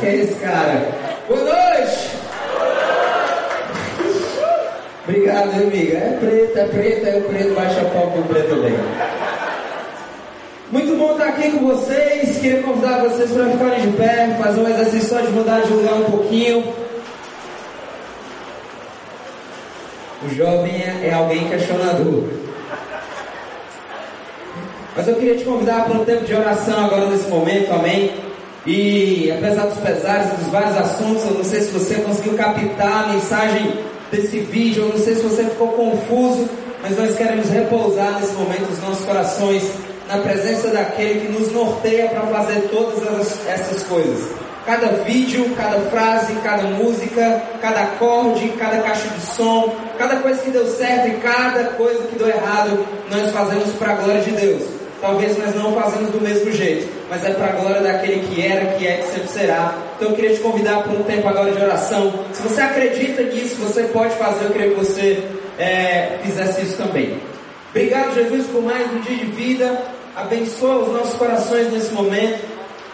que é esse cara? Boa noite! Obrigado, amiga. É preto, é preto, é o preto, baixa pau com o preto também. Muito bom estar aqui com vocês. Queria convidar vocês para ficarem de pé, fazer um exercício só de mudar de lugar um pouquinho. O jovem é, é alguém questionador. Mas eu queria te convidar para um tempo de oração agora nesse momento, amém? E apesar dos pesares dos vários assuntos, eu não sei se você conseguiu captar a mensagem desse vídeo, eu não sei se você ficou confuso, mas nós queremos repousar nesse momento os nossos corações na presença daquele que nos norteia para fazer todas essas coisas. Cada vídeo, cada frase, cada música, cada acorde, cada caixa de som, cada coisa que deu certo e cada coisa que deu errado, nós fazemos para a glória de Deus. Talvez nós não fazemos do mesmo jeito, mas é para a glória daquele que era, que é, que sempre será. Então eu queria te convidar por um tempo agora de oração. Se você acredita nisso, você pode fazer, eu queria que você é, fizesse isso também. Obrigado, Jesus, por mais um dia de vida. Abençoa os nossos corações nesse momento.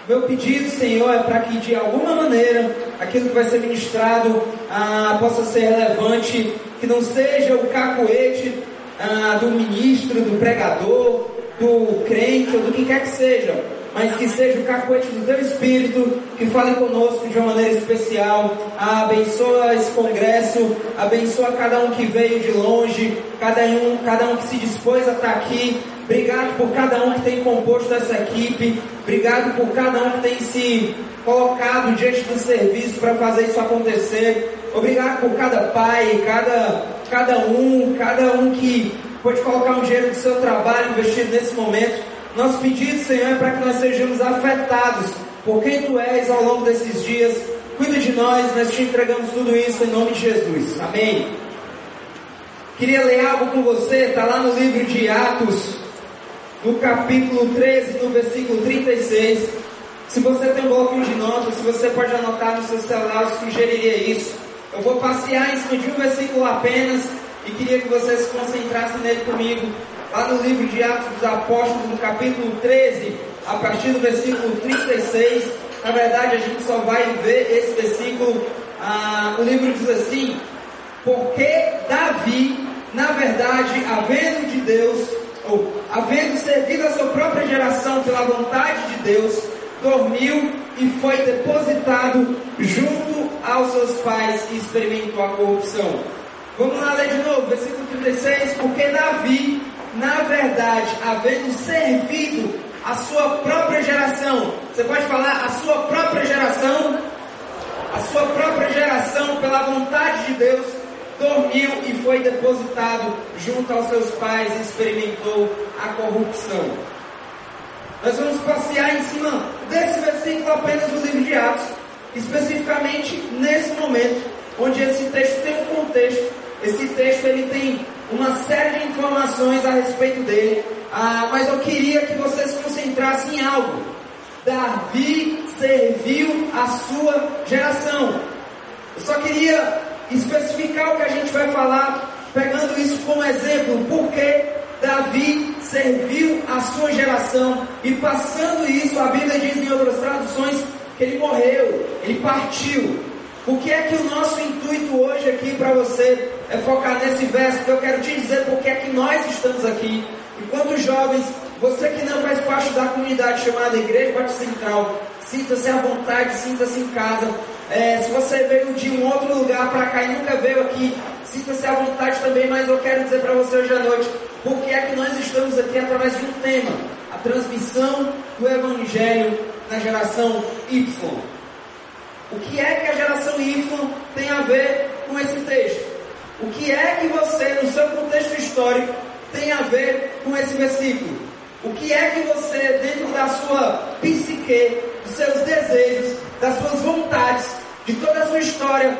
Meu pedido, Senhor, é para que de alguma maneira aquilo que vai ser ministrado ah, possa ser relevante, que não seja o cacoete ah, do ministro, do pregador, do crente ou do que quer que seja, mas que seja o cacoete do teu Espírito que fale conosco de uma maneira especial. Ah, abençoa esse congresso, abençoa cada um que veio de longe, cada um, cada um que se dispôs a estar aqui. Obrigado por cada um que tem composto essa equipe. Obrigado por cada um que tem se colocado diante do serviço para fazer isso acontecer. Obrigado por cada pai, cada, cada um, cada um que pode colocar um dinheiro do seu trabalho investido nesse momento. Nosso pedido, Senhor, é para que nós sejamos afetados por quem Tu és ao longo desses dias. Cuida de nós, nós te entregamos tudo isso em nome de Jesus. Amém. Queria ler algo com você, está lá no livro de Atos, no capítulo 13, no versículo 36. Se você tem um bloquinho de notas, se você pode anotar no seu celular, eu sugeriria isso. Eu vou passear em cima de um versículo apenas e queria que você se concentrasse nele comigo. Lá no livro de Atos dos Apóstolos, no capítulo 13, a partir do versículo 36. Na verdade, a gente só vai ver esse versículo. Ah, o livro diz assim: Porque Davi, na verdade, havendo de Deus, ou havendo servido a sua própria geração pela vontade de Deus, dormiu e foi depositado junto aos seus pais e experimentou a corrupção. Vamos lá ler de novo, versículo 36. Porque Davi, na verdade, havendo servido a sua própria geração, você pode falar a sua própria geração, a sua própria geração, pela vontade de Deus, dormiu e foi depositado junto aos seus pais e experimentou a corrupção. Nós vamos passear em cima desse versículo apenas do livro de Atos, especificamente nesse momento, onde esse texto tem um contexto esse texto ele tem uma série de informações a respeito dele, ah, mas eu queria que você se concentrasse em algo. Davi serviu a sua geração. Eu só queria especificar o que a gente vai falar, pegando isso como exemplo, porque Davi serviu a sua geração e passando isso, a Bíblia diz em outras traduções que ele morreu, ele partiu. O que é que o nosso intuito hoje aqui para você é focar nesse verso? Que eu quero te dizer porque é que nós estamos aqui. Enquanto jovens, você que não faz parte da comunidade chamada Igreja Batista Central, sinta-se à vontade, sinta-se em casa. É, se você veio de um outro lugar para cá e nunca veio aqui, sinta-se à vontade também, mas eu quero dizer para você hoje à noite, porque é que nós estamos aqui através de um tema, a transmissão do Evangelho na geração Y. O que é que a geração Y tem a ver com esse texto? O que é que você, no seu contexto histórico, tem a ver com esse versículo? O que é que você, dentro da sua psique, dos seus desejos, das suas vontades, de toda a sua história,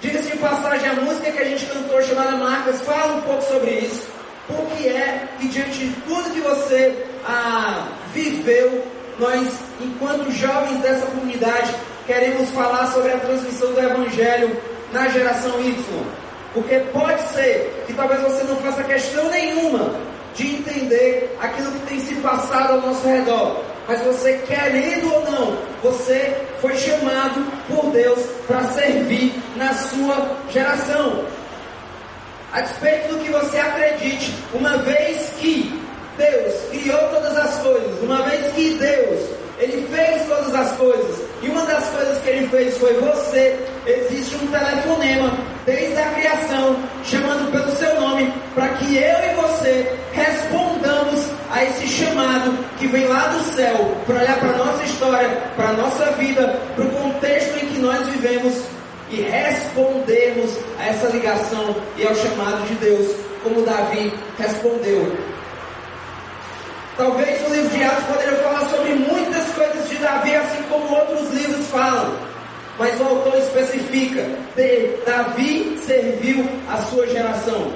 diga-se de passagem, a música que a gente cantou chamada Marcas fala um pouco sobre isso. Por que é que diante de tudo que você ah, viveu, nós, enquanto jovens dessa comunidade, queremos falar sobre a transmissão do Evangelho na geração Y. Porque pode ser que talvez você não faça questão nenhuma de entender aquilo que tem se passado ao nosso redor. mas você querendo ou não, você foi chamado por Deus para servir na sua geração. A despeito do que você acredite, uma vez que Deus criou todas as coisas, uma vez que Deus, Ele fez todas as coisas, e uma das coisas que Ele fez foi você, existe um telefonema desde a criação, chamando pelo seu nome, para que eu e você respondamos a esse chamado que vem lá do céu, para olhar para a nossa história, para a nossa vida, para o contexto em que nós vivemos e respondermos a essa ligação e ao chamado de Deus, como Davi respondeu. Talvez o livro de Atos poderia falar sobre coisas de Davi, assim como outros livros falam. Mas o autor especifica: Davi serviu a sua geração.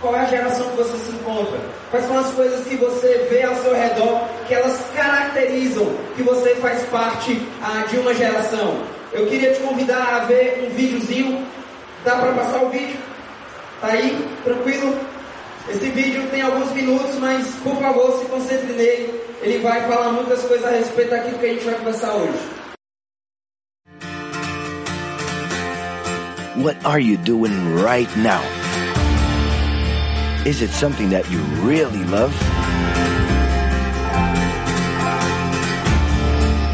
Qual é a geração que você se encontra? Quais são as coisas que você vê ao seu redor que elas caracterizam que você faz parte ah, de uma geração? Eu queria te convidar a ver um videozinho. Dá para passar o vídeo? Tá aí? Tranquilo? Esse vídeo tem alguns minutos, mas por favor se concentre nele. Ele vai falar muitas coisas a respeito daquilo que a gente vai hoje. What are you doing right now? Is it something that you really love?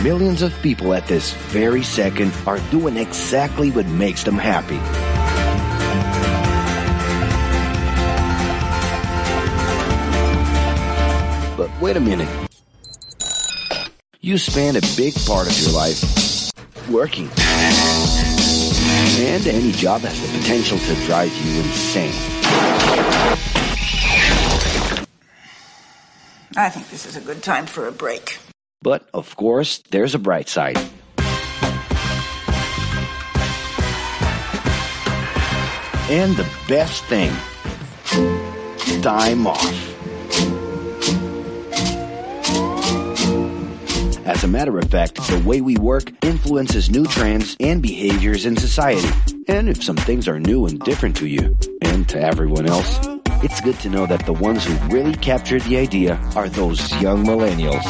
Millions of people at this very second are doing exactly what makes them happy. But wait a minute. You spend a big part of your life working. And any job has the potential to drive you insane. I think this is a good time for a break. But of course, there's a bright side. And the best thing time off. As a matter of fact, the way we work influences new trends and behaviors in society. And if some things are new and different to you, and to everyone else, it's good to know that the ones who really captured the idea are those young millennials.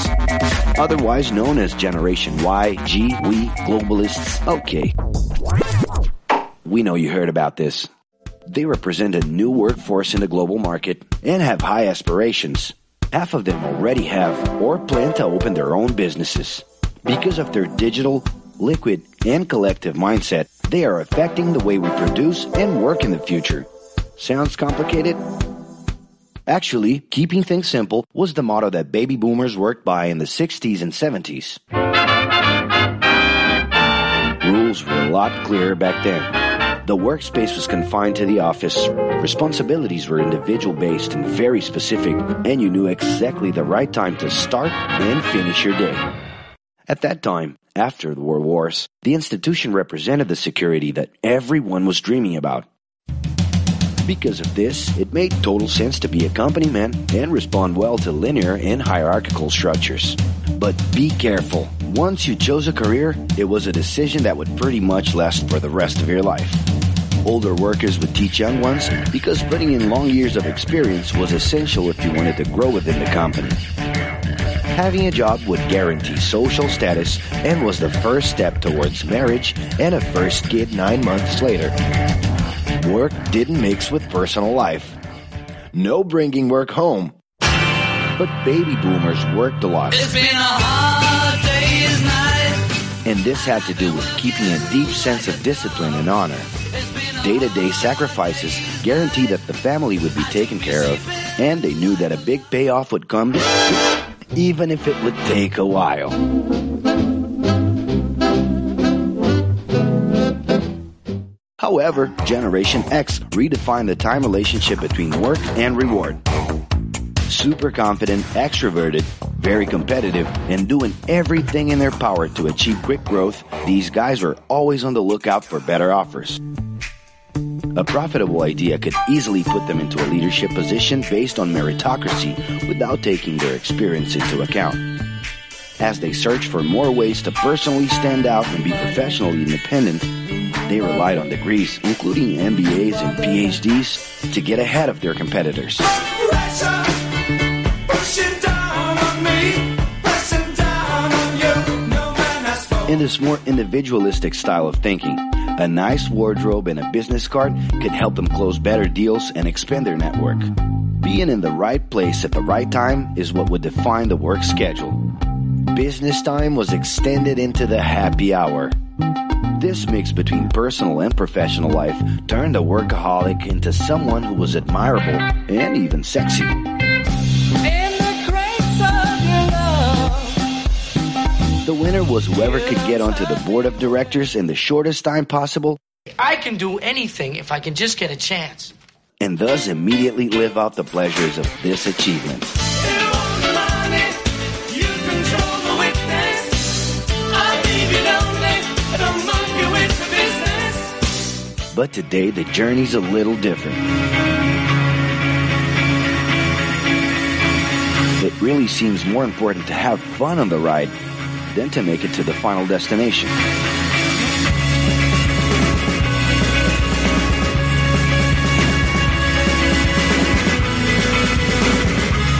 Otherwise known as Generation Y, G, we, globalists. Okay. We know you heard about this. They represent a new workforce in the global market and have high aspirations. Half of them already have or plan to open their own businesses. Because of their digital, liquid, and collective mindset, they are affecting the way we produce and work in the future. Sounds complicated? Actually, keeping things simple was the motto that baby boomers worked by in the 60s and 70s. Rules were a lot clearer back then. The workspace was confined to the office. Responsibilities were individual based and very specific, and you knew exactly the right time to start and finish your day. At that time, after the World Wars, the institution represented the security that everyone was dreaming about. Because of this, it made total sense to be a company man and respond well to linear and hierarchical structures. But be careful. Once you chose a career, it was a decision that would pretty much last for the rest of your life. Older workers would teach young ones because putting in long years of experience was essential if you wanted to grow within the company. Having a job would guarantee social status and was the first step towards marriage and a first kid nine months later. Work didn't mix with personal life. No bringing work home. But baby boomers worked a lot. It's been a hard. And this had to do with keeping a deep sense of discipline and honor. Day to day sacrifices guaranteed that the family would be taken care of, and they knew that a big payoff would come, even if it would take a while. However, Generation X redefined the time relationship between work and reward. Super confident, extroverted, very competitive, and doing everything in their power to achieve quick growth, these guys were always on the lookout for better offers. A profitable idea could easily put them into a leadership position based on meritocracy without taking their experience into account. As they searched for more ways to personally stand out and be professionally independent, they relied on degrees, including MBAs and PhDs, to get ahead of their competitors. In this more individualistic style of thinking, a nice wardrobe and a business card could help them close better deals and expand their network. Being in the right place at the right time is what would define the work schedule. Business time was extended into the happy hour. This mix between personal and professional life turned a workaholic into someone who was admirable and even sexy. The winner was whoever could get onto the board of directors in the shortest time possible I can do anything if I can just get a chance. and thus immediately live out the pleasures of this achievement. But today the journey's a little different. It really seems more important to have fun on the ride than to make it to the final destination.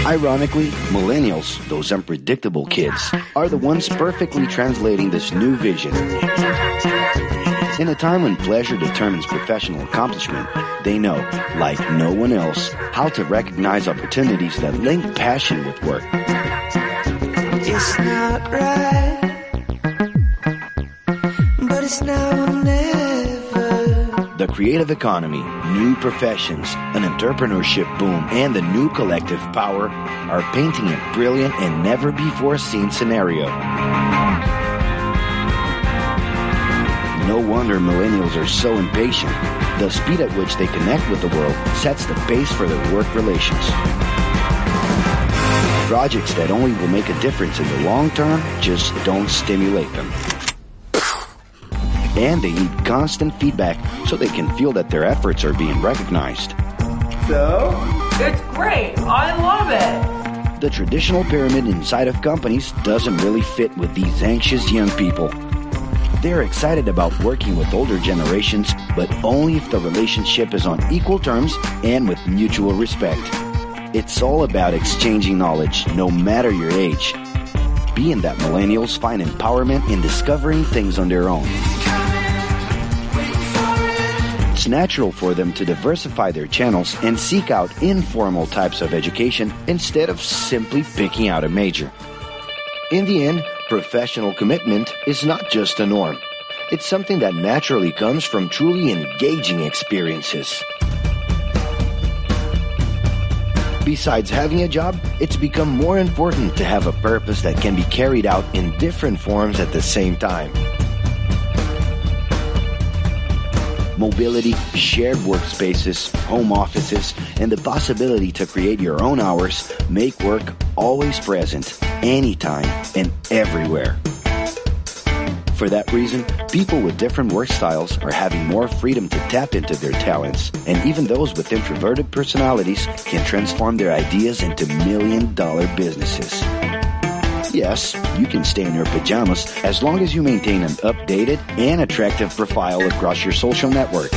Ironically, millennials, those unpredictable kids, are the ones perfectly translating this new vision. In a time when pleasure determines professional accomplishment, they know, like no one else, how to recognize opportunities that link passion with work. It's not right, but it's now or never. The creative economy, new professions, an entrepreneurship boom, and the new collective power are painting a brilliant and never before seen scenario. No wonder millennials are so impatient. The speed at which they connect with the world sets the pace for their work relations. Projects that only will make a difference in the long term just don't stimulate them. And they need constant feedback so they can feel that their efforts are being recognized. So? It's great. I love it. The traditional pyramid inside of companies doesn't really fit with these anxious young people. They're excited about working with older generations, but only if the relationship is on equal terms and with mutual respect. It's all about exchanging knowledge, no matter your age. Being that millennials find empowerment in discovering things on their own. It's natural for them to diversify their channels and seek out informal types of education instead of simply picking out a major. In the end, professional commitment is not just a norm. It's something that naturally comes from truly engaging experiences. Besides having a job, it's become more important to have a purpose that can be carried out in different forms at the same time. Mobility, shared workspaces, home offices, and the possibility to create your own hours make work always present, anytime and everywhere. For that reason, people with different work styles are having more freedom to tap into their talents, and even those with introverted personalities can transform their ideas into million dollar businesses. Yes, you can stay in your pajamas as long as you maintain an updated and attractive profile across your social network.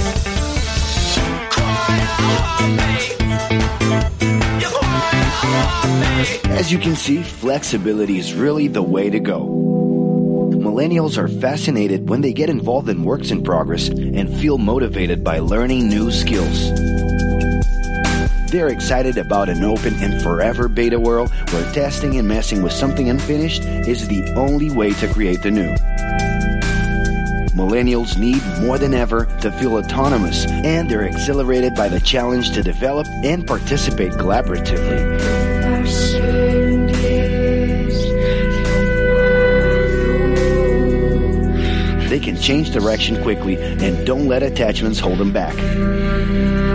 As you can see, flexibility is really the way to go. Millennials are fascinated when they get involved in works in progress and feel motivated by learning new skills. They're excited about an open and forever beta world where testing and messing with something unfinished is the only way to create the new. Millennials need more than ever to feel autonomous and they're exhilarated by the challenge to develop and participate collaboratively. Can change direction quickly and don't let attachments hold them back.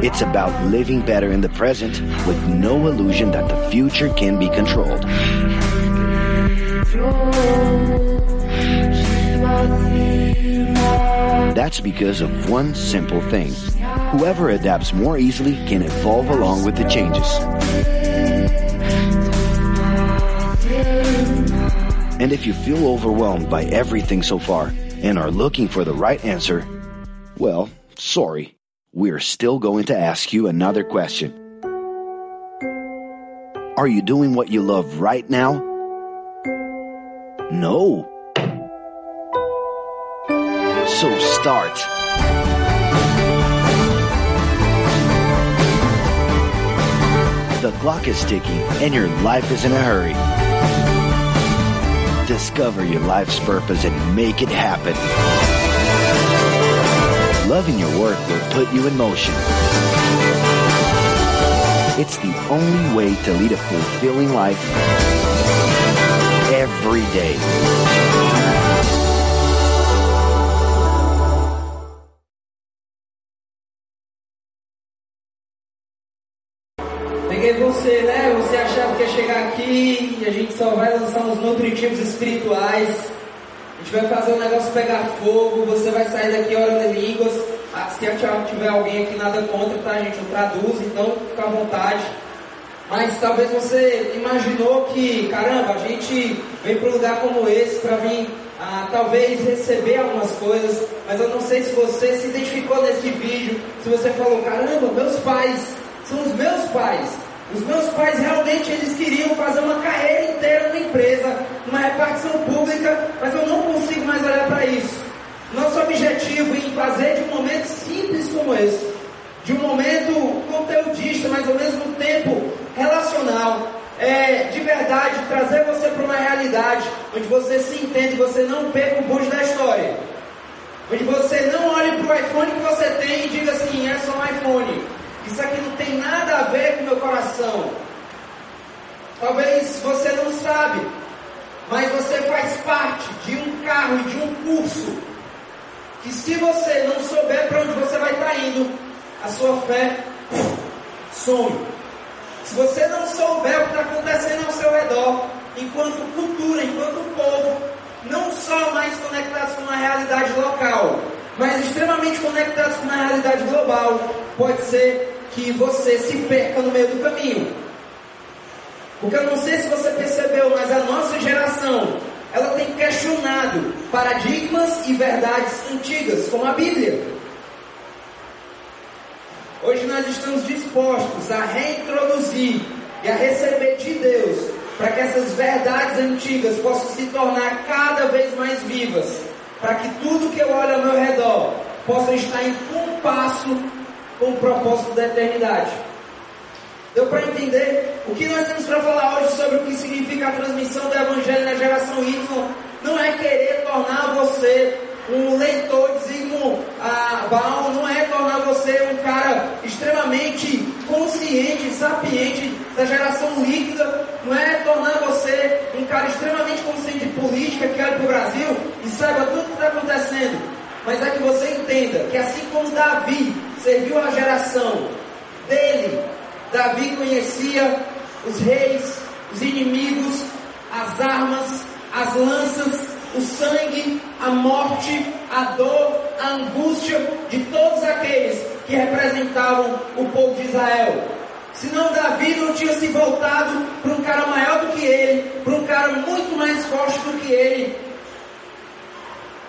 It's about living better in the present with no illusion that the future can be controlled. That's because of one simple thing. Whoever adapts more easily can evolve along with the changes. And if you feel overwhelmed by everything so far and are looking for the right answer, well, sorry. We're still going to ask you another question. Are you doing what you love right now? No. So start. The clock is ticking and your life is in a hurry. Discover your life's purpose and make it happen. Loving your work will put you in motion. It's the only way to lead a fulfilling life every day. Negócio pegar fogo, você vai sair daqui orando em línguas. Ah, Se tiver alguém aqui nada contra, tá, gente? Eu traduzo, então fica à vontade. Mas talvez você imaginou que, caramba, a gente vem para um lugar como esse para vir, ah, talvez receber algumas coisas, mas eu não sei se você se identificou nesse vídeo, se você falou, caramba, meus pais são os meus pais. Os meus pais realmente eles queriam fazer uma carreira inteira numa empresa, numa repartição pública, mas eu não consigo mais olhar para isso. Nosso objetivo em fazer de um momento simples como esse, de um momento conteudista, mas ao mesmo tempo relacional, é de verdade trazer você para uma realidade onde você se entende, você não perca o bonde da história. Onde você não olhe para o iPhone que você tem e diga assim, é só um iPhone. Isso aqui não tem nada a ver com meu coração. Talvez você não sabe, mas você faz parte de um carro e de um curso que se você não souber para onde você vai estar indo, a sua fé some. Se você não souber o que está acontecendo ao seu redor, enquanto cultura, enquanto povo, não só mais conectados com uma realidade local, mas extremamente conectados com uma realidade global, pode ser que você se perca no meio do caminho. Porque eu não sei se você percebeu, mas a nossa geração, ela tem questionado paradigmas e verdades antigas, como a Bíblia. Hoje nós estamos dispostos a reintroduzir e a receber de Deus para que essas verdades antigas possam se tornar cada vez mais vivas, para que tudo que eu olho ao meu redor possa estar em compasso com o propósito da eternidade. Deu para entender? O que nós temos para falar hoje sobre o que significa a transmissão do Evangelho na geração Y não é querer tornar você um leitor de Zygmunt ah, não é tornar você um cara extremamente consciente, sapiente da geração líquida, não é tornar você um cara extremamente consciente de política que olha para o Brasil e saiba tudo o que está acontecendo. Mas é que você entenda que assim como Davi serviu a geração dele, Davi conhecia os reis, os inimigos, as armas, as lanças, o sangue, a morte, a dor, a angústia de todos aqueles que representavam o povo de Israel. Senão Davi não tinha se voltado para um cara maior do que ele, para um cara muito mais forte do que ele,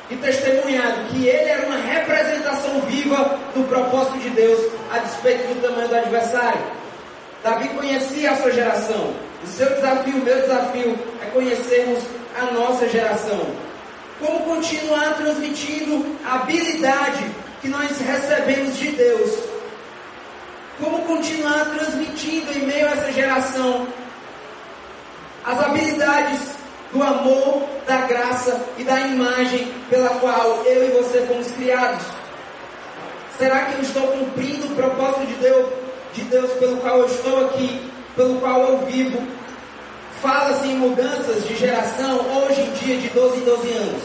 e testemunhado que ele era uma representação viva do propósito de Deus, a despeito do tamanho do adversário. Davi conhecia a sua geração. O seu desafio, o meu desafio, é conhecermos a nossa geração. Como continuar transmitindo a habilidade que nós recebemos de Deus? Como continuar transmitindo em meio a essa geração as habilidades do amor, da graça e da imagem pela qual eu e você fomos criados? Será que eu estou cumprindo o propósito de Deus, de Deus pelo qual eu estou aqui, pelo qual eu vivo? Fala-se em mudanças de geração hoje em dia de 12 em 12 anos.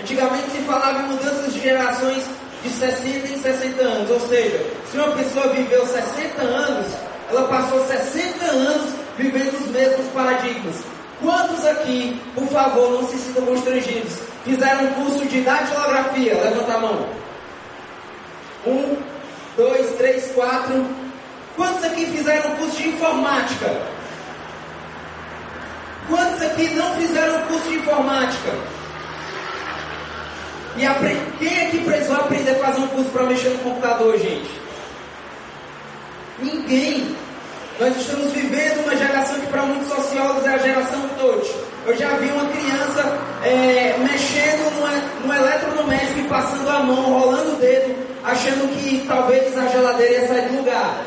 Antigamente se falava em mudanças de gerações de 60 em 60 anos, ou seja, se uma pessoa viveu 60 anos, ela passou 60 anos vivendo os mesmos paradigmas. Quantos aqui, por favor, não se sintam constrangidos, fizeram um curso de datilografia? Levanta a mão. Um, dois, três, quatro. Quantos aqui fizeram um curso de informática? Quantos aqui não fizeram curso de informática? E aprend... quem aqui precisou aprender a fazer um curso para mexer no computador, gente? Ninguém. Nós estamos vivendo uma geração que para muitos sociólogos é a geração touch. Eu já vi uma criança é, mexendo no, no eletrodoméstico e passando a mão, rolando o dedo, achando que talvez a geladeira ia sair do lugar.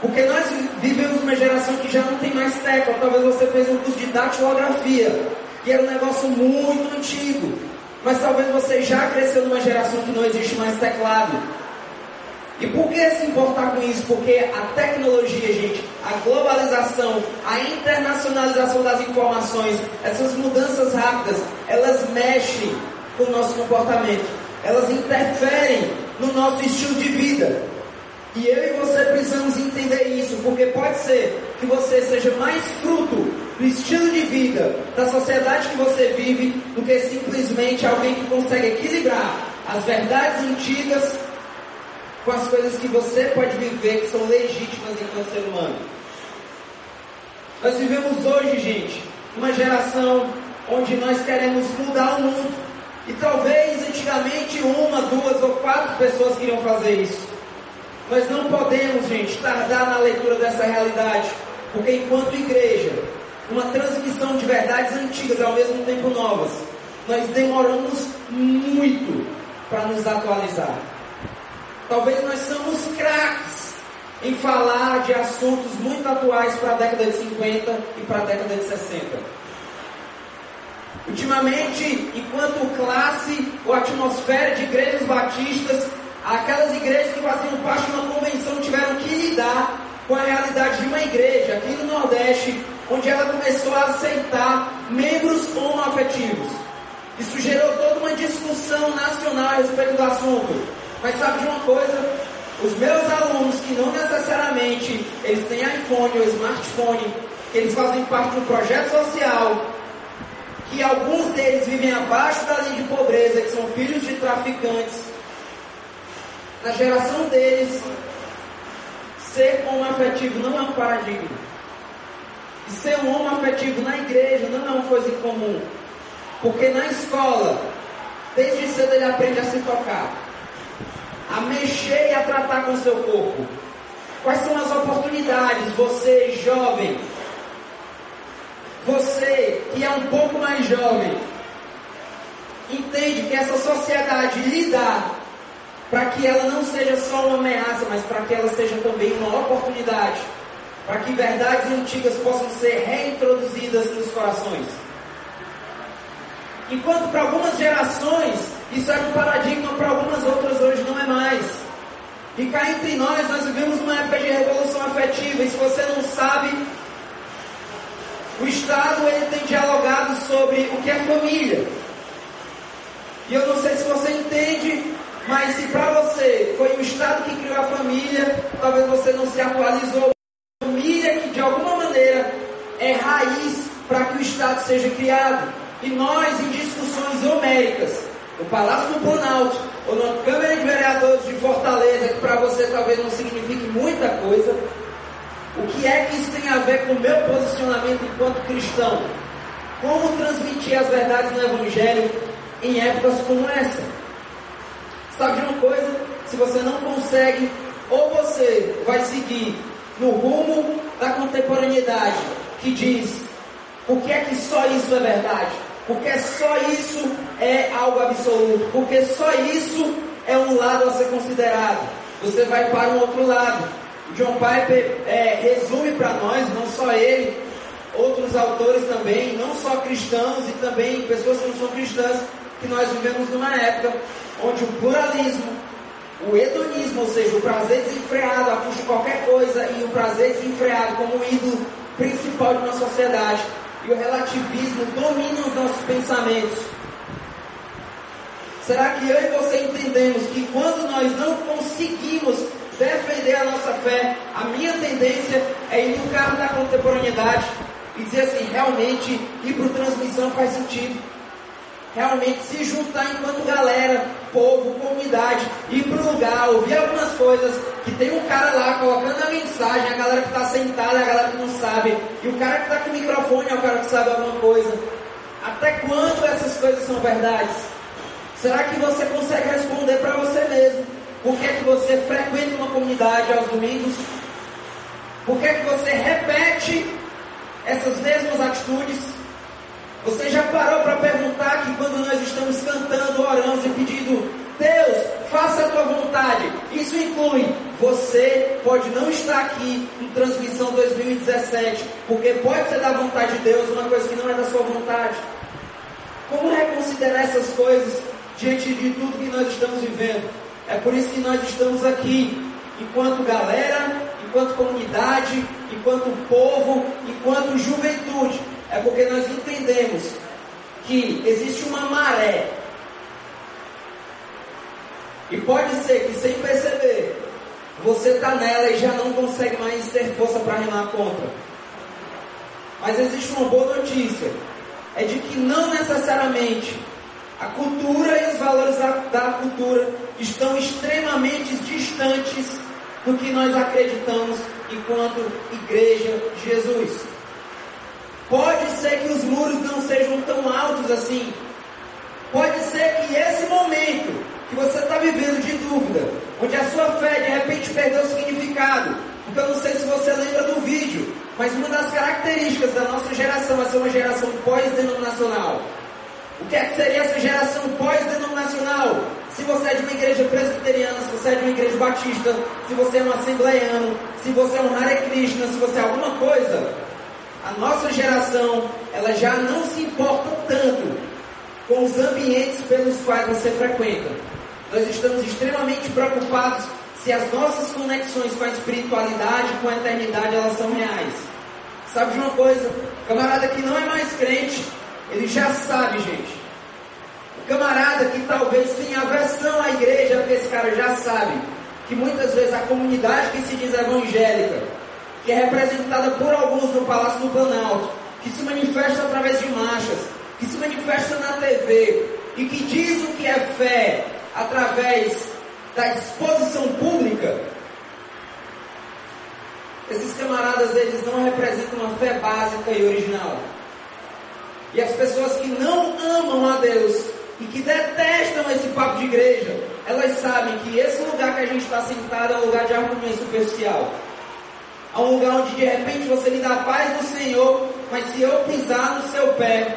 Porque nós vivemos uma geração que já não tem mais tecla. Talvez você fez um curso de datilografia, que era um negócio muito antigo. Mas talvez você já cresceu numa geração que não existe mais teclado. E por que se importar com isso? Porque a tecnologia, gente, a globalização, a internacionalização das informações, essas mudanças rápidas, elas mexem com o nosso comportamento, elas interferem no nosso estilo de vida. E eu e você precisamos entender isso, porque pode ser que você seja mais fruto do estilo de vida da sociedade que você vive do que simplesmente alguém que consegue equilibrar as verdades antigas com as coisas que você pode viver que são legítimas enquanto ser humano. Nós vivemos hoje, gente, uma geração onde nós queremos mudar o mundo. E talvez antigamente uma, duas ou quatro pessoas queriam fazer isso. Nós não podemos, gente, tardar na leitura dessa realidade, porque enquanto igreja, uma transmissão de verdades antigas ao mesmo tempo novas, nós demoramos muito para nos atualizar. Talvez nós somos craques em falar de assuntos muito atuais para a década de 50 e para a década de 60. Ultimamente, enquanto classe ou atmosfera de igrejas batistas, aquelas igrejas que faziam parte de uma convenção tiveram que lidar com a realidade de uma igreja aqui no Nordeste, onde ela começou a aceitar membros homoafetivos. Isso gerou toda uma discussão nacional a respeito do assunto. Mas sabe de uma coisa? Os meus alunos que não necessariamente eles têm iPhone ou smartphone, eles fazem parte de um projeto social, que alguns deles vivem abaixo da linha de pobreza, que são filhos de traficantes. Na geração deles, ser homoafetivo não é um paradigma. Ser um homoafetivo na igreja não é uma coisa incomum. Porque na escola, desde cedo ele aprende a se tocar a mexer e a tratar com seu corpo? Quais são as oportunidades, você jovem, você que é um pouco mais jovem, entende que essa sociedade lhe dá para que ela não seja só uma ameaça, mas para que ela seja também uma oportunidade, para que verdades antigas possam ser reintroduzidas nos corações. Enquanto para algumas gerações isso era um paradigma, para algumas outras hoje não é mais. E cá entre nós, nós vivemos uma época de revolução afetiva, e se você não sabe, o Estado ele tem dialogado sobre o que é família. E eu não sei se você entende, mas se para você foi o Estado que criou a família, talvez você não se atualizou. Família que de alguma maneira é raiz para que o Estado seja criado. E nós, em discussões homéricas, no Palácio do Planalto, ou na Câmara de Vereadores de Fortaleza, que para você talvez não signifique muita coisa, o que é que isso tem a ver com o meu posicionamento enquanto cristão? Como transmitir as verdades do Evangelho em épocas como essa? Sabe de uma coisa? Se você não consegue, ou você vai seguir no rumo da contemporaneidade, que diz o que é que só isso é verdade? Porque só isso é algo absoluto. Porque só isso é um lado a ser considerado. Você vai para um outro lado. John Piper é, resume para nós, não só ele, outros autores também, não só cristãos e também pessoas que não são cristãs, que nós vivemos numa época onde o pluralismo, o hedonismo, ou seja, o prazer desenfreado, a custo de qualquer coisa, e o prazer desenfreado como ídolo principal de uma sociedade, e o relativismo dominam os nossos pensamentos. Será que eu e você entendemos que quando nós não conseguimos defender a nossa fé, a minha tendência é ir no carro da contemporaneidade e dizer assim, realmente ir para transmissão faz sentido realmente se juntar enquanto galera, povo, comunidade, ir para o lugar, ouvir algumas coisas, que tem um cara lá colocando a mensagem, a galera que está sentada, a galera que não sabe, e o cara que está com o microfone é o cara que sabe alguma coisa. Até quando essas coisas são verdades? Será que você consegue responder para você mesmo? Por que, é que você frequenta uma comunidade aos domingos? Por que é que você repete essas mesmas atitudes? Você já parou para perguntar que quando nós estamos cantando, orando e pedindo, Deus, faça a tua vontade. Isso inclui você pode não estar aqui em transmissão 2017, porque pode ser da vontade de Deus uma coisa que não é da sua vontade. Como reconsiderar essas coisas diante de tudo que nós estamos vivendo? É por isso que nós estamos aqui, enquanto galera, enquanto comunidade, enquanto povo, enquanto juventude. É porque nós entendemos que existe uma maré. E pode ser que sem perceber, você está nela e já não consegue mais ter força para remar contra. Mas existe uma boa notícia: é de que não necessariamente a cultura e os valores da, da cultura estão extremamente distantes do que nós acreditamos enquanto Igreja de Jesus. Pode ser que os muros não sejam tão altos assim. Pode ser que esse momento que você está vivendo de dúvida, onde a sua fé de repente perdeu o significado, porque eu não sei se você lembra do vídeo, mas uma das características da nossa geração é ser uma geração pós-denominacional. O que é que seria essa geração pós-denominacional? Se você é de uma igreja presbiteriana, se você é de uma igreja batista, se você é um assembleiano, se você é um Hare Krishna, se você é alguma coisa, a nossa geração, ela já não se importa tanto com os ambientes pelos quais você frequenta. Nós estamos extremamente preocupados se as nossas conexões com a espiritualidade, com a eternidade, elas são reais. Sabe de uma coisa? O camarada que não é mais crente, ele já sabe, gente. O camarada que talvez tenha aversão à igreja, porque esse cara já sabe que muitas vezes a comunidade que se diz evangélica, que é representada por alguns no Palácio do Planalto, que se manifesta através de marchas, que se manifesta na TV e que diz o que é fé através da exposição pública, esses camaradas eles não representam uma fé básica e original. E as pessoas que não amam a Deus e que detestam esse papo de igreja, elas sabem que esse lugar que a gente está sentado é um lugar de harmonia superficial. É um lugar onde de repente você lhe dá a paz do Senhor, mas se eu pisar no seu pé,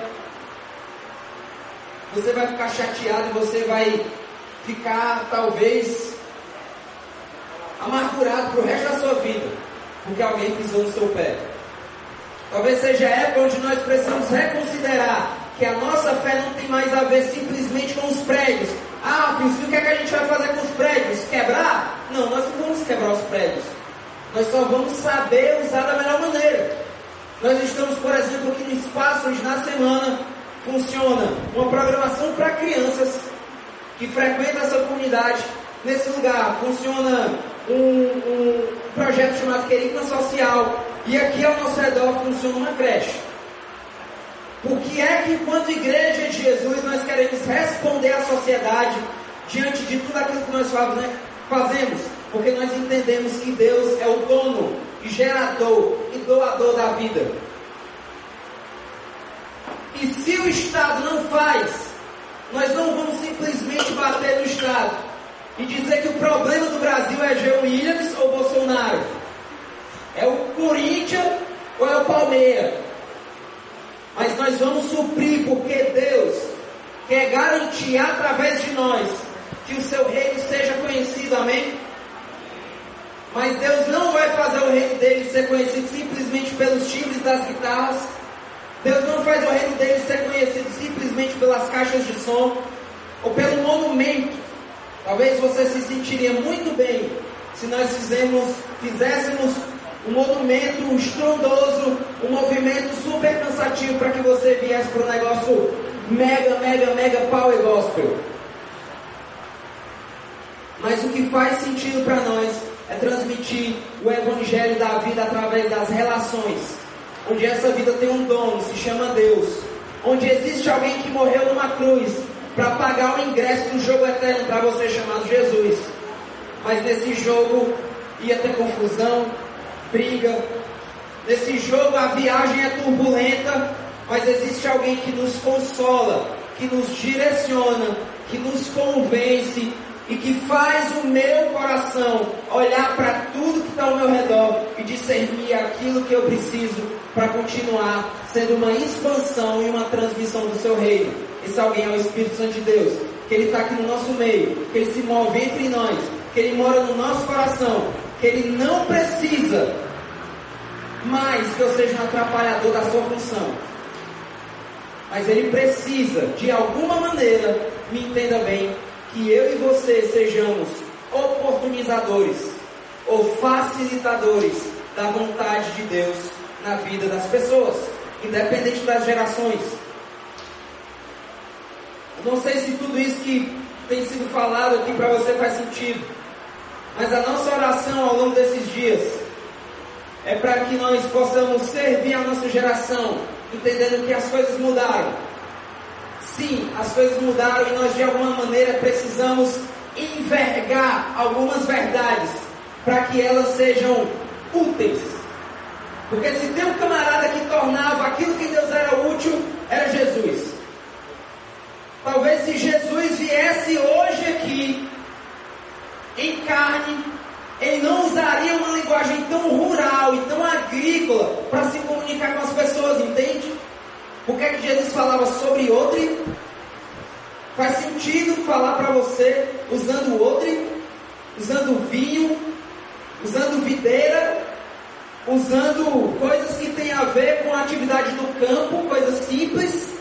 você vai ficar chateado e você vai ficar talvez amargurado para o resto da sua vida, porque alguém pisou no seu pé. Talvez seja a época onde nós precisamos reconsiderar que a nossa fé não tem mais a ver simplesmente com os prédios. Ah, Pilcinho, o que, é que a gente vai fazer com os prédios? Quebrar? Não, nós não vamos quebrar os prédios. Nós só vamos saber usar da melhor maneira. Nós estamos, por exemplo, aqui no espaço onde na semana funciona uma programação para crianças que frequentam essa comunidade. Nesse lugar funciona um, um projeto chamado Querigma Social. E aqui ao nosso redor funciona uma creche. Por que é que, enquanto igreja de Jesus, nós queremos responder à sociedade diante de tudo aquilo que nós fazemos? Porque nós entendemos que Deus é o dono, e gerador e doador da vida. E se o Estado não faz, nós não vamos simplesmente bater no Estado e dizer que o problema do Brasil é Joe Williams ou Bolsonaro. É o Corinthians ou é o Palmeiras. Mas nós vamos suprir porque Deus quer garantir através de nós que o seu reino seja conhecido, amém? Mas Deus não vai fazer o reino dele ser conhecido simplesmente pelos timbres das guitarras Deus não faz o reino dele ser conhecido simplesmente pelas caixas de som ou pelo monumento. Talvez você se sentiria muito bem se nós fizemos, fizéssemos um monumento estrondoso, um movimento super cansativo para que você viesse para um negócio mega, mega, mega power gospel. Mas o que faz sentido para nós é transmitir o evangelho da vida através das relações onde essa vida tem um dono, se chama Deus, onde existe alguém que morreu numa cruz para pagar o ingresso do jogo eterno para você chamado Jesus. Mas nesse jogo ia ter confusão, briga. Nesse jogo a viagem é turbulenta, mas existe alguém que nos consola, que nos direciona, que nos convence, e que faz o meu coração olhar para tudo que está ao meu redor e discernir aquilo que eu preciso para continuar sendo uma expansão e uma transmissão do seu reino. Esse alguém é o Espírito Santo de Deus, que ele está aqui no nosso meio, que ele se move entre nós, que ele mora no nosso coração, que ele não precisa mais que eu seja um atrapalhador da sua função. Mas ele precisa, de alguma maneira, me entenda bem, que eu e você sejamos oportunizadores ou facilitadores da vontade de Deus na vida das pessoas, independente das gerações. Eu não sei se tudo isso que tem sido falado aqui para você faz sentido, mas a nossa oração ao longo desses dias é para que nós possamos servir a nossa geração, entendendo que as coisas mudaram. Sim, as coisas mudaram e nós de alguma maneira precisamos envergar algumas verdades para que elas sejam úteis. Porque se tem um camarada que tornava aquilo que Deus era útil, era Jesus. Talvez se Jesus viesse hoje aqui, em carne, ele não usaria uma linguagem tão rural e tão agrícola para se comunicar com as pessoas, entende? Porque é que Jesus falava sobre outro? Faz sentido falar para você usando outro, usando vinho, usando videira, usando coisas que têm a ver com a atividade do campo, coisas simples.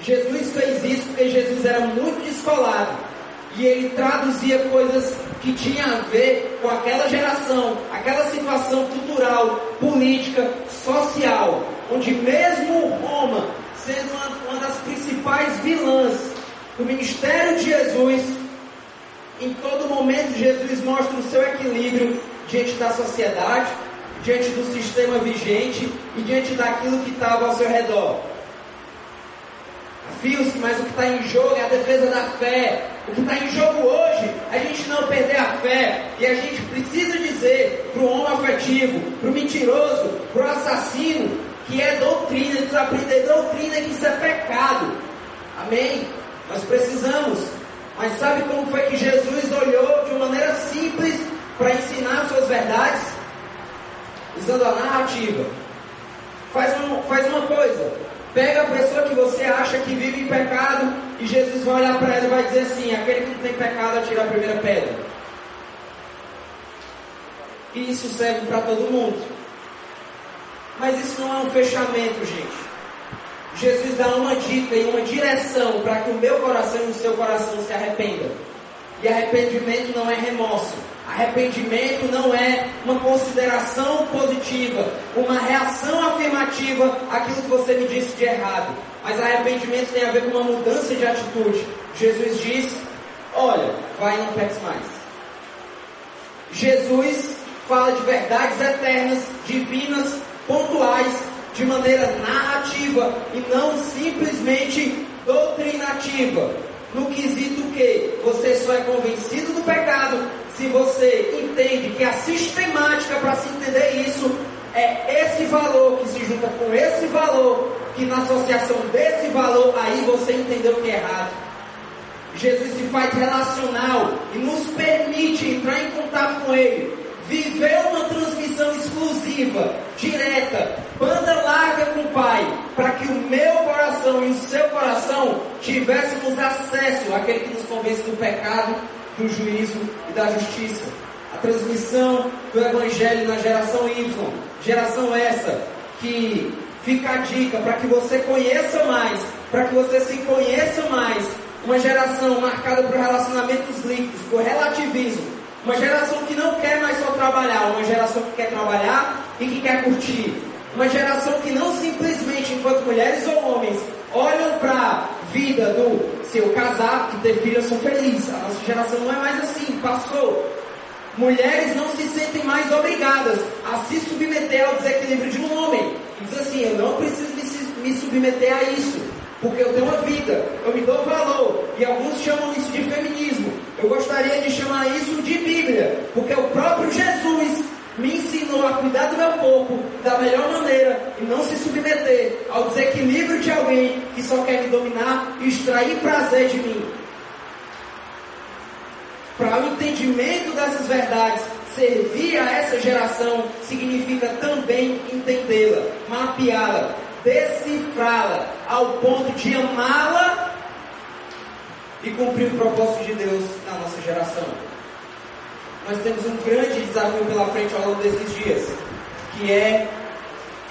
Jesus fez isso porque Jesus era muito descolado e ele traduzia coisas que tinham a ver com aquela geração, aquela situação cultural, política, social, onde mesmo Roma, sendo uma, uma das principais vilãs do ministério de Jesus, em todo momento Jesus mostra o seu equilíbrio diante da sociedade, diante do sistema vigente e diante daquilo que estava ao seu redor fios, mas o que está em jogo é a defesa da fé. O que está em jogo hoje é a gente não perder a fé. E a gente precisa dizer para o homem afetivo, para o mentiroso, para o assassino, que é doutrina, eles aprender doutrina que isso é pecado. Amém? Nós precisamos. Mas sabe como foi que Jesus olhou de uma maneira simples para ensinar suas verdades? Usando a narrativa. Faz, um, faz uma coisa, Pega a pessoa que você acha que vive em pecado e Jesus vai olhar para ela e vai dizer assim: aquele que não tem pecado, atira a primeira pedra. E isso serve para todo mundo. Mas isso não é um fechamento, gente. Jesus dá uma dica e uma direção para que o meu coração e o seu coração se arrependam. E arrependimento não é remorso. Arrependimento não é uma consideração positiva, uma reação afirmativa àquilo que você me disse de errado. Mas arrependimento tem a ver com uma mudança de atitude. Jesus diz: Olha, vai e não peques mais. Jesus fala de verdades eternas, divinas, pontuais, de maneira narrativa e não simplesmente doutrinativa. No quesito que você só é convencido do pecado se você entende que a sistemática para se entender isso é esse valor que se junta com esse valor, que na associação desse valor, aí você entendeu que é errado. Jesus se faz relacional e nos permite entrar em contato com Ele, viver uma transmissão exclusiva, direta, banda larga com o Pai, para que o meu coração e o seu coração tivéssemos acesso àquele que nos convence do pecado do juízo e da justiça. A transmissão do Evangelho na geração Y, geração essa que fica a dica para que você conheça mais, para que você se conheça mais. Uma geração marcada por relacionamentos líquidos, por relativismo. Uma geração que não quer mais só trabalhar, uma geração que quer trabalhar e que quer curtir. Uma geração que não simplesmente, enquanto mulheres ou homens, olham para a vida do se eu casar e ter filho, eu sou feliz. A nossa geração não é mais assim, passou. Mulheres não se sentem mais obrigadas a se submeter ao desequilíbrio de um homem. E diz assim, eu não preciso me, me submeter a isso, porque eu tenho uma vida, eu me dou valor. E alguns chamam isso de feminismo. Eu gostaria de chamar isso de Bíblia, porque o próprio Jesus me ensinou a cuidar do meu corpo da melhor maneira e não se submeter ao desequilíbrio de alguém que só quer me dominar e extrair prazer de mim. para o entendimento dessas verdades, servir a essa geração significa também entendê-la, mapeá-la, decifrá-la, ao ponto de amá-la e cumprir o propósito de Deus na nossa geração. Nós temos um grande desafio pela frente ao longo desses dias, que é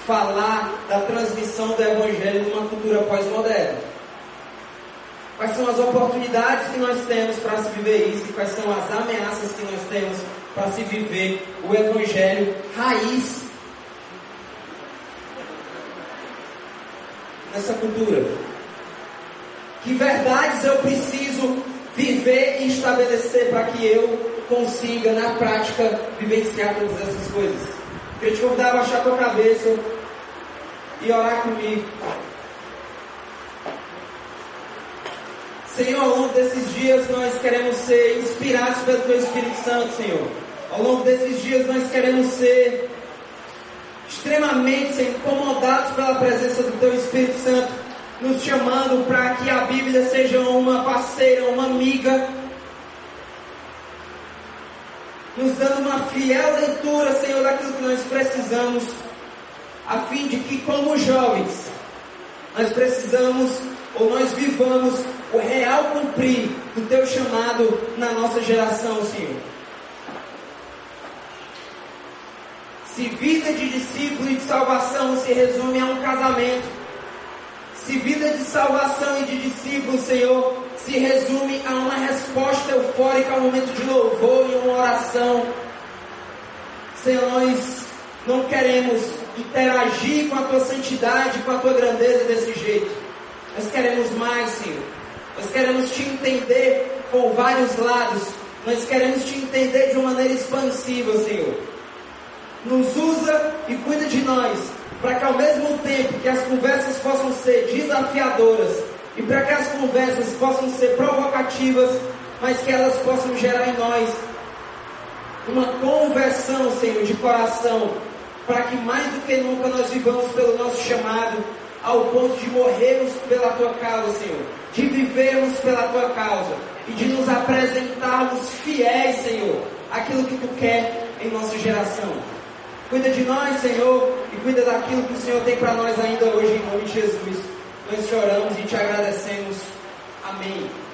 falar da transmissão do Evangelho numa cultura pós-moderna. Quais são as oportunidades que nós temos para se viver isso e quais são as ameaças que nós temos para se viver o Evangelho raiz nessa cultura? Que verdades eu preciso viver e estabelecer para que eu consiga, na prática, vivenciar todas essas coisas? Eu te convidar a baixar a tua cabeça e orar comigo. Senhor, ao longo desses dias nós queremos ser inspirados pelo Teu Espírito Santo, Senhor. Ao longo desses dias nós queremos ser extremamente incomodados pela presença do Teu Espírito Santo, nos chamando para que a Bíblia seja uma parceira, uma amiga, nos dando uma fiel leitura, Senhor, daquilo que nós precisamos a fim de que, como jovens, nós precisamos ou nós vivamos o real cumprir do teu chamado na nossa geração, Senhor. Se vida de discípulo e de salvação se resume a um casamento, se vida de salvação e de discípulo, Senhor, se resume a uma resposta eufórica ao momento de louvor e uma oração, Senhor, nós não queremos interagir com a tua santidade, com a tua grandeza desse jeito. Nós queremos mais, Senhor. Nós queremos te entender com vários lados. Nós queremos te entender de uma maneira expansiva, Senhor. Nos usa e cuida de nós, para que ao mesmo tempo que as conversas possam ser desafiadoras e para que as conversas possam ser provocativas, mas que elas possam gerar em nós uma conversão, Senhor, de coração, para que mais do que nunca nós vivamos pelo nosso chamado, ao ponto de morrermos pela tua causa, Senhor, de vivermos pela tua causa e de nos apresentarmos fiéis, Senhor, aquilo que tu quer em nossa geração. Cuida de nós, Senhor, e cuida daquilo que o Senhor tem para nós ainda hoje, em nome de Jesus. Nós te oramos e te agradecemos. Amém.